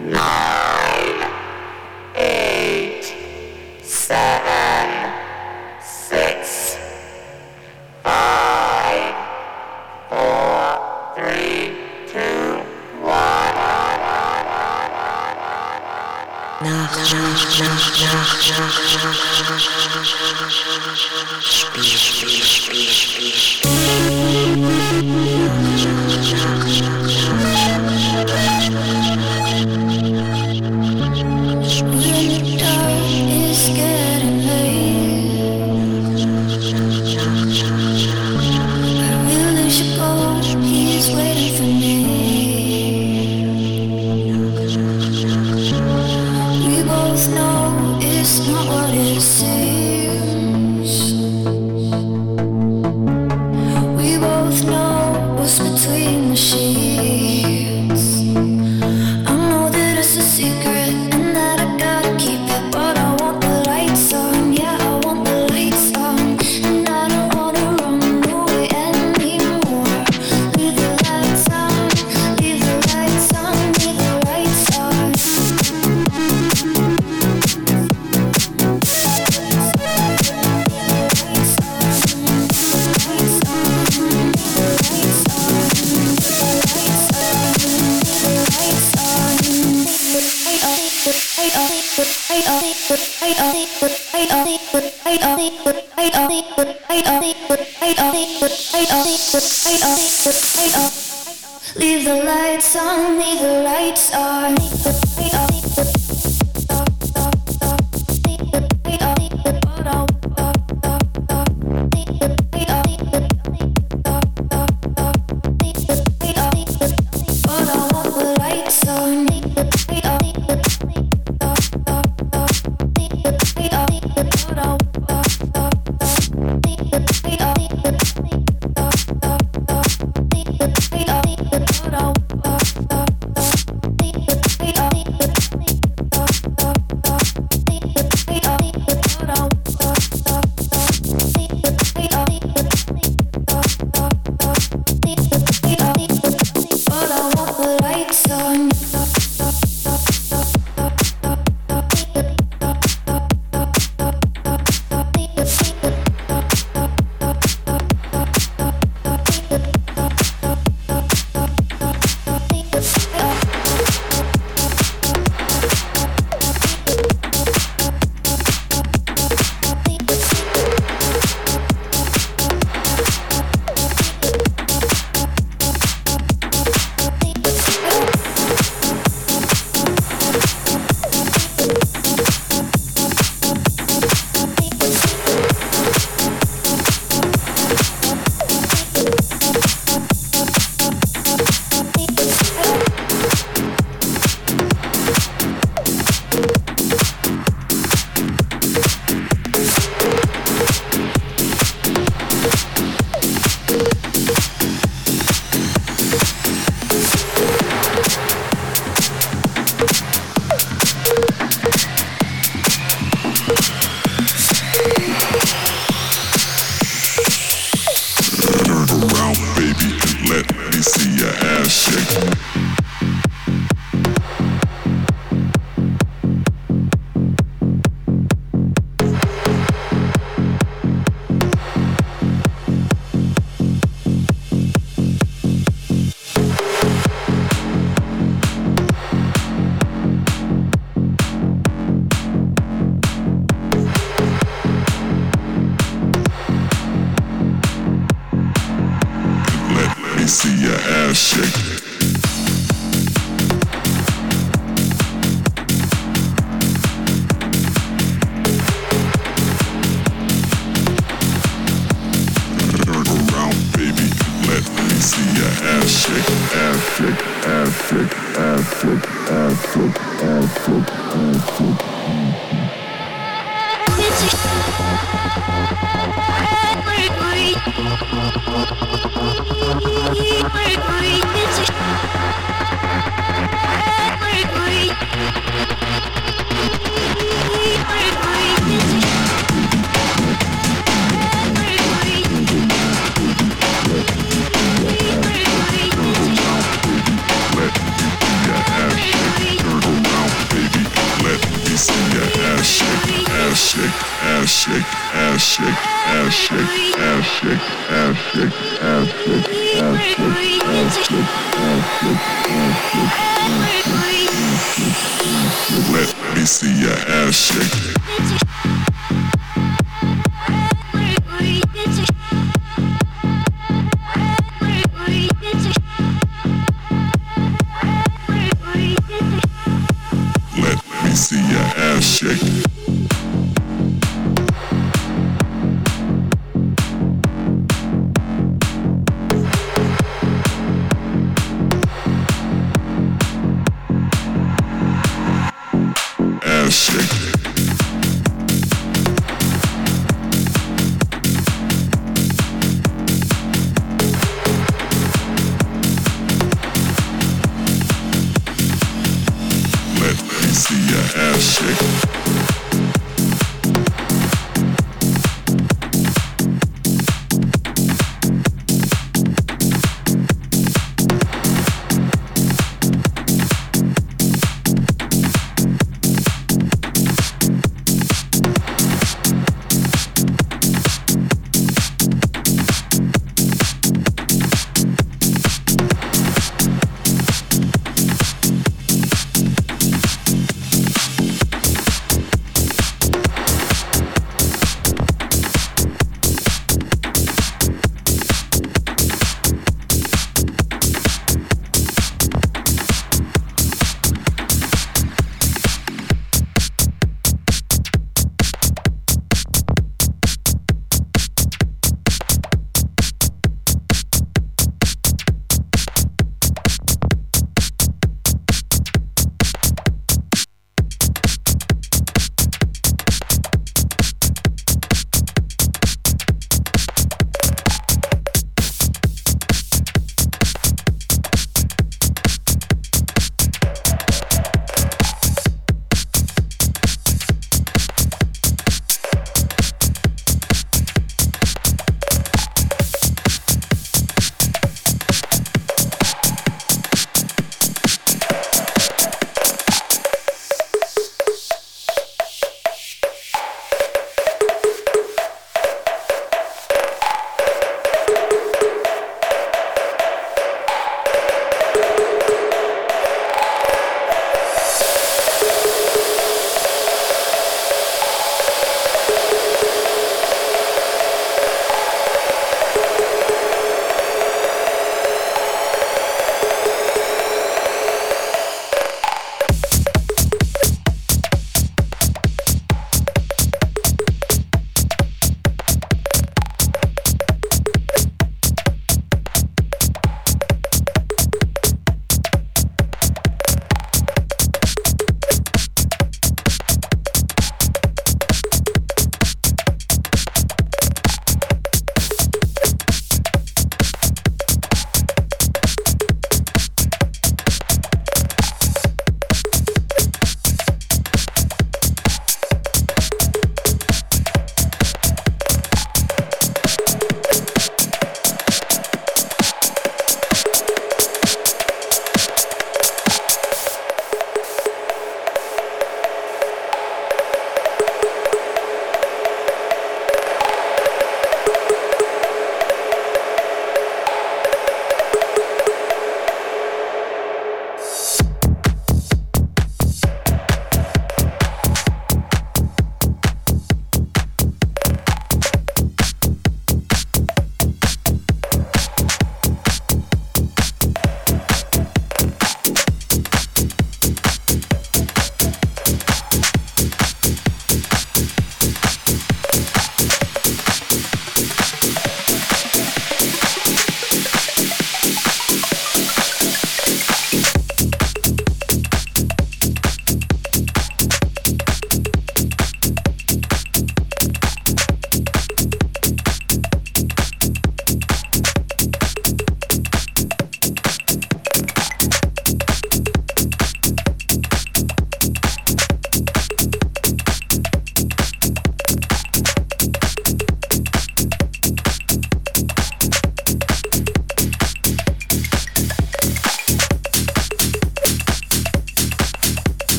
nine, eight, seven, six, five, four, three, two, one. Nacht, Nacht, Nacht, Nacht, Nacht, Nacht, Nacht, Nacht, Nacht, Nacht,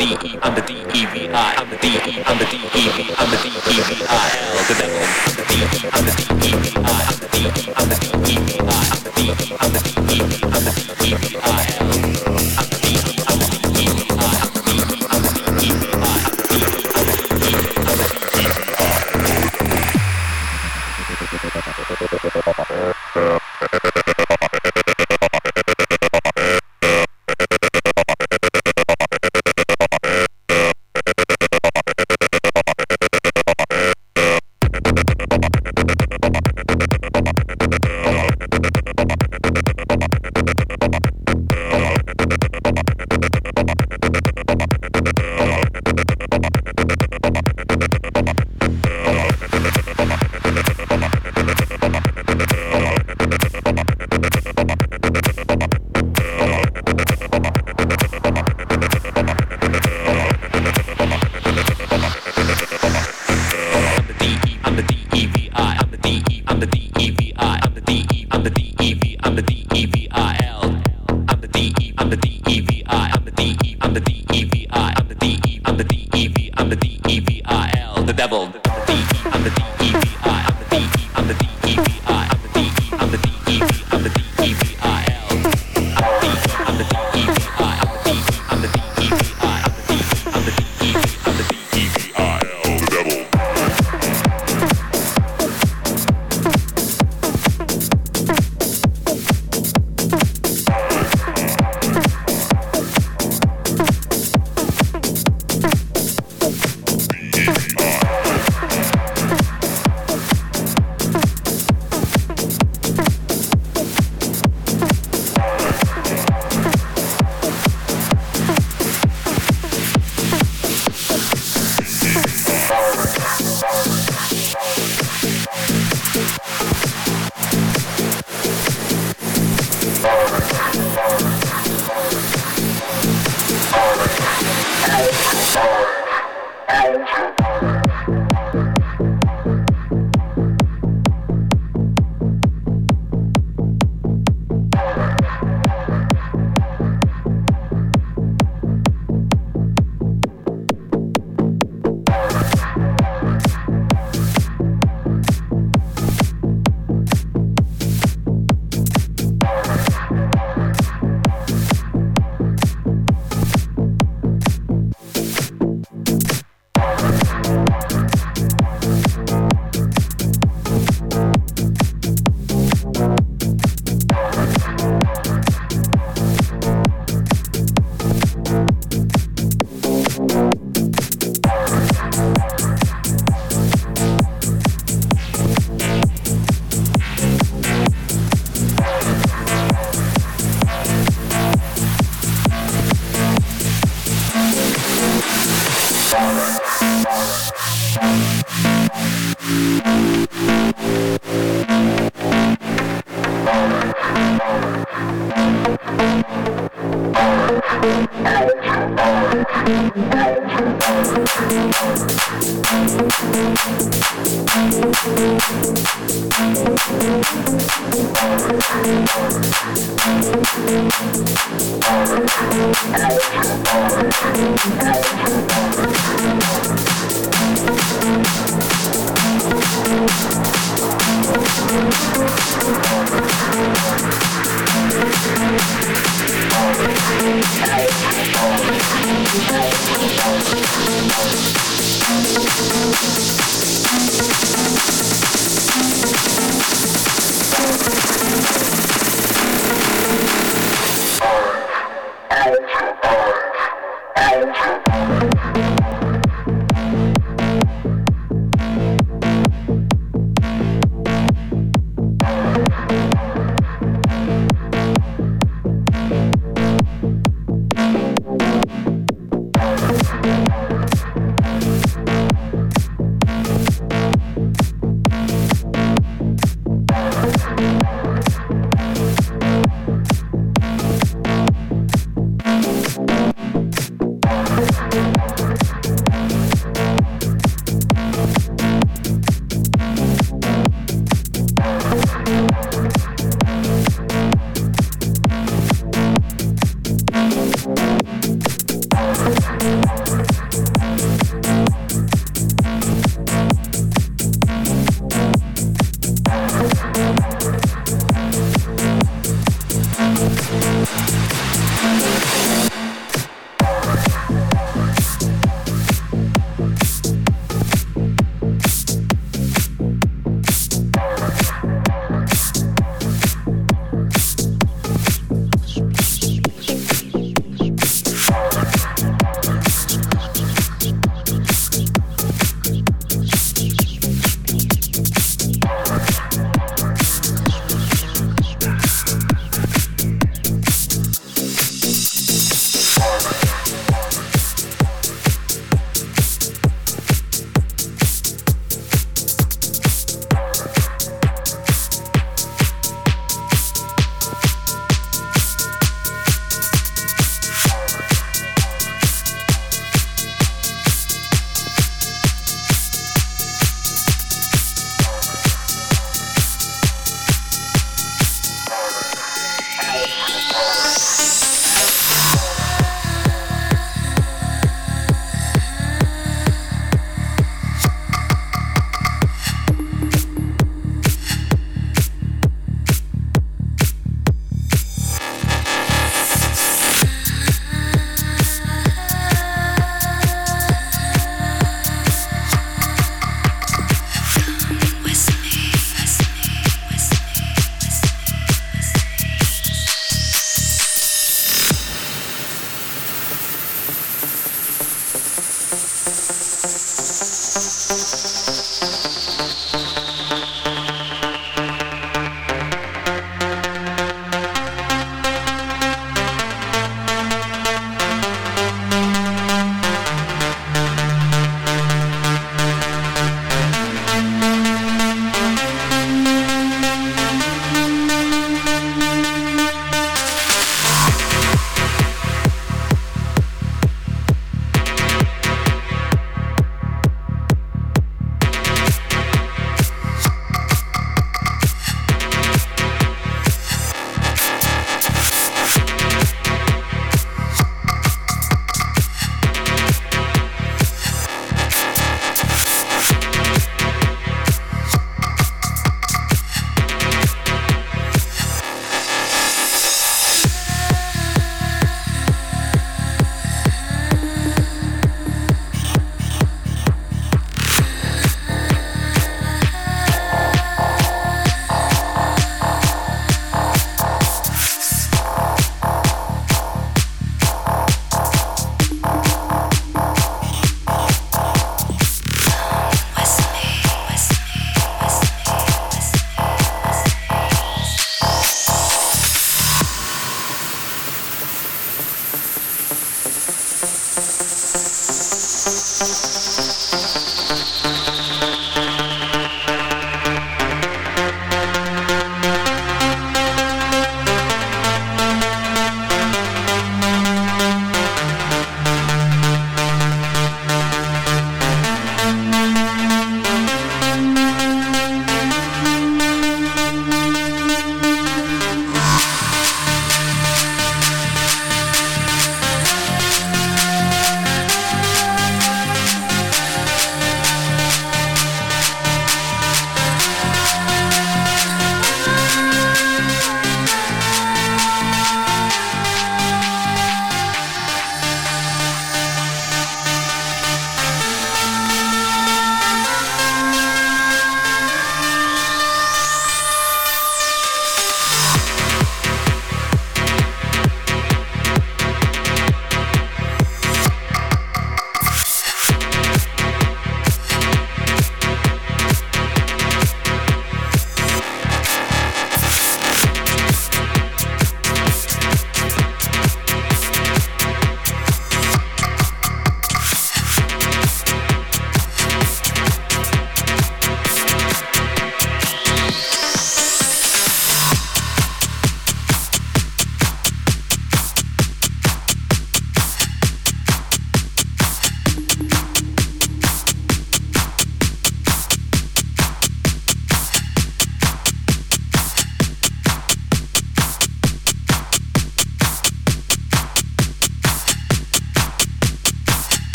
D E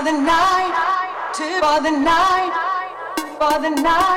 for the night, two for the night, for the night.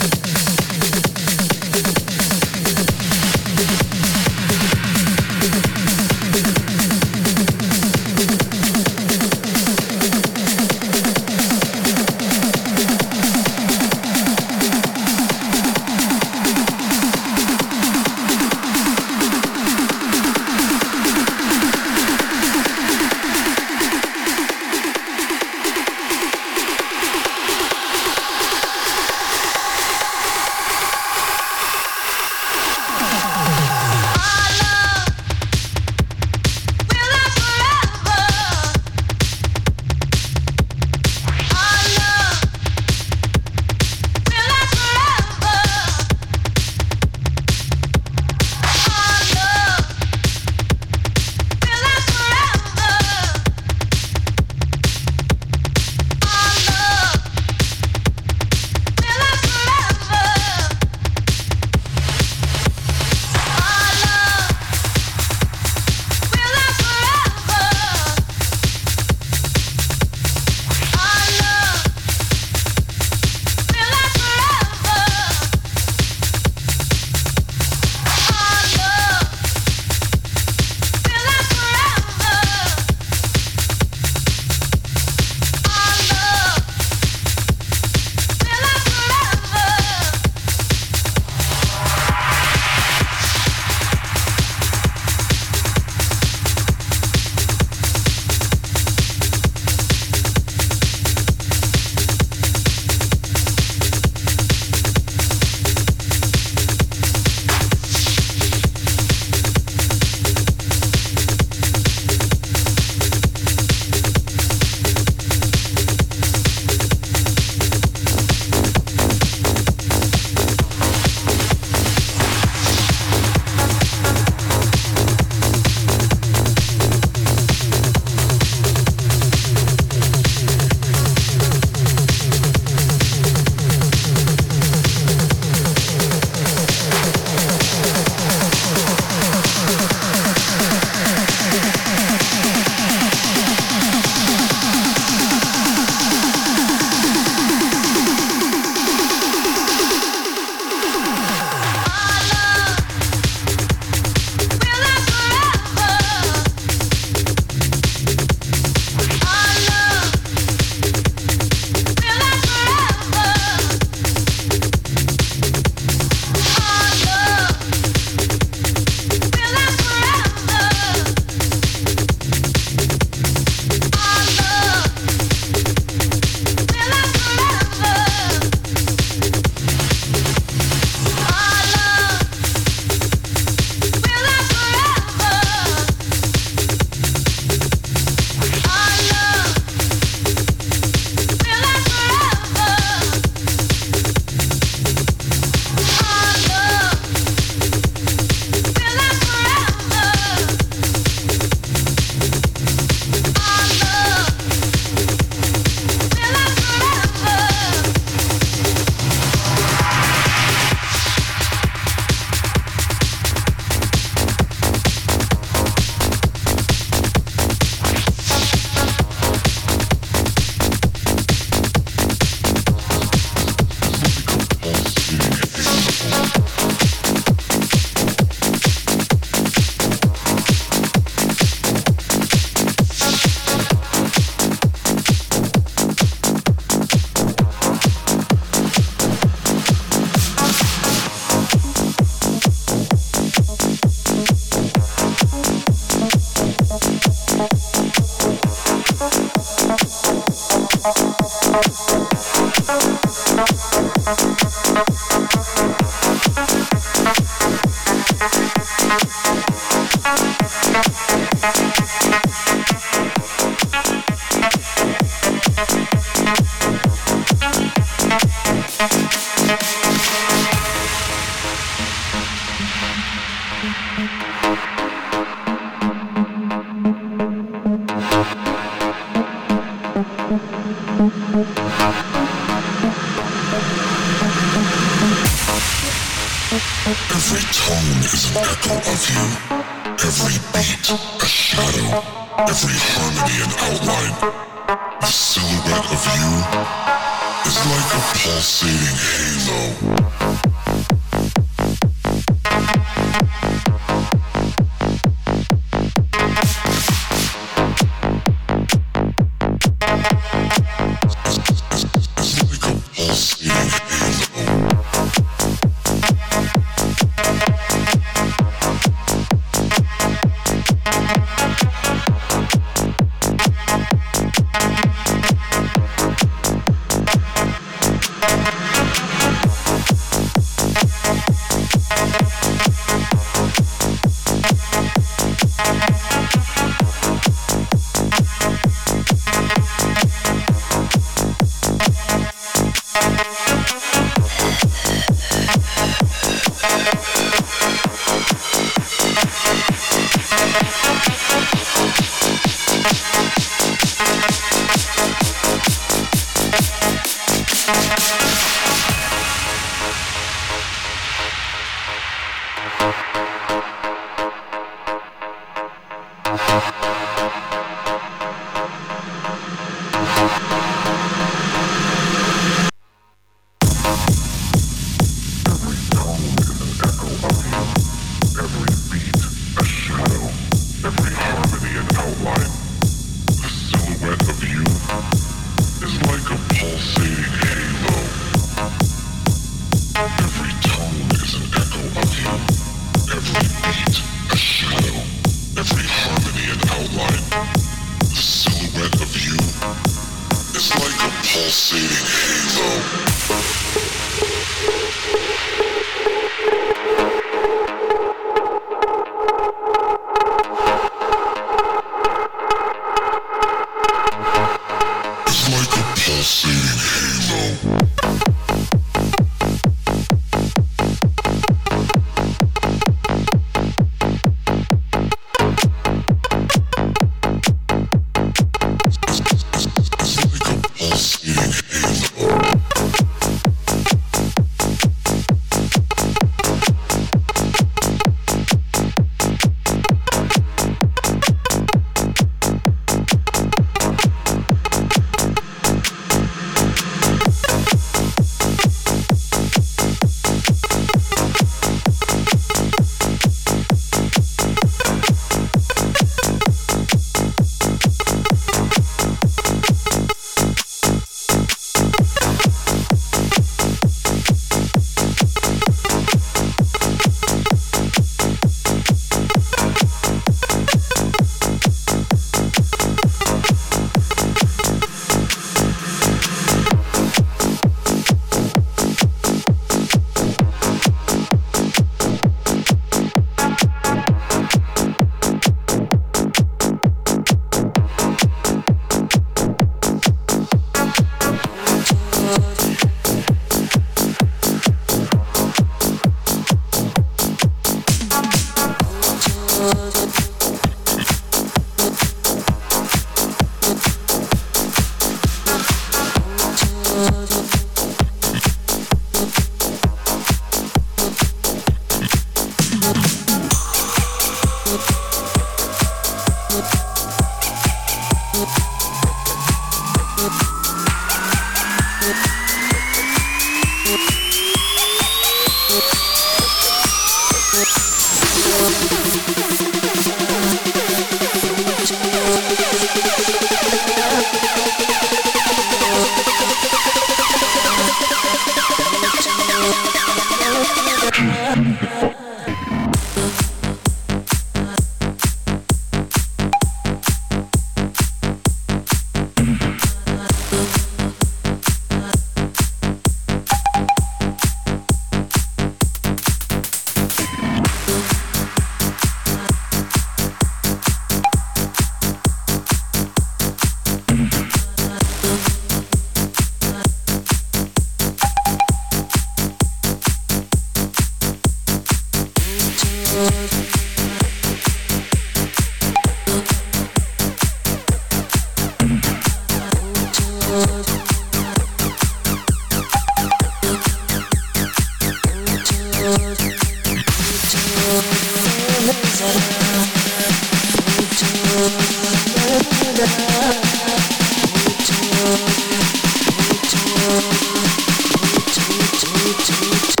to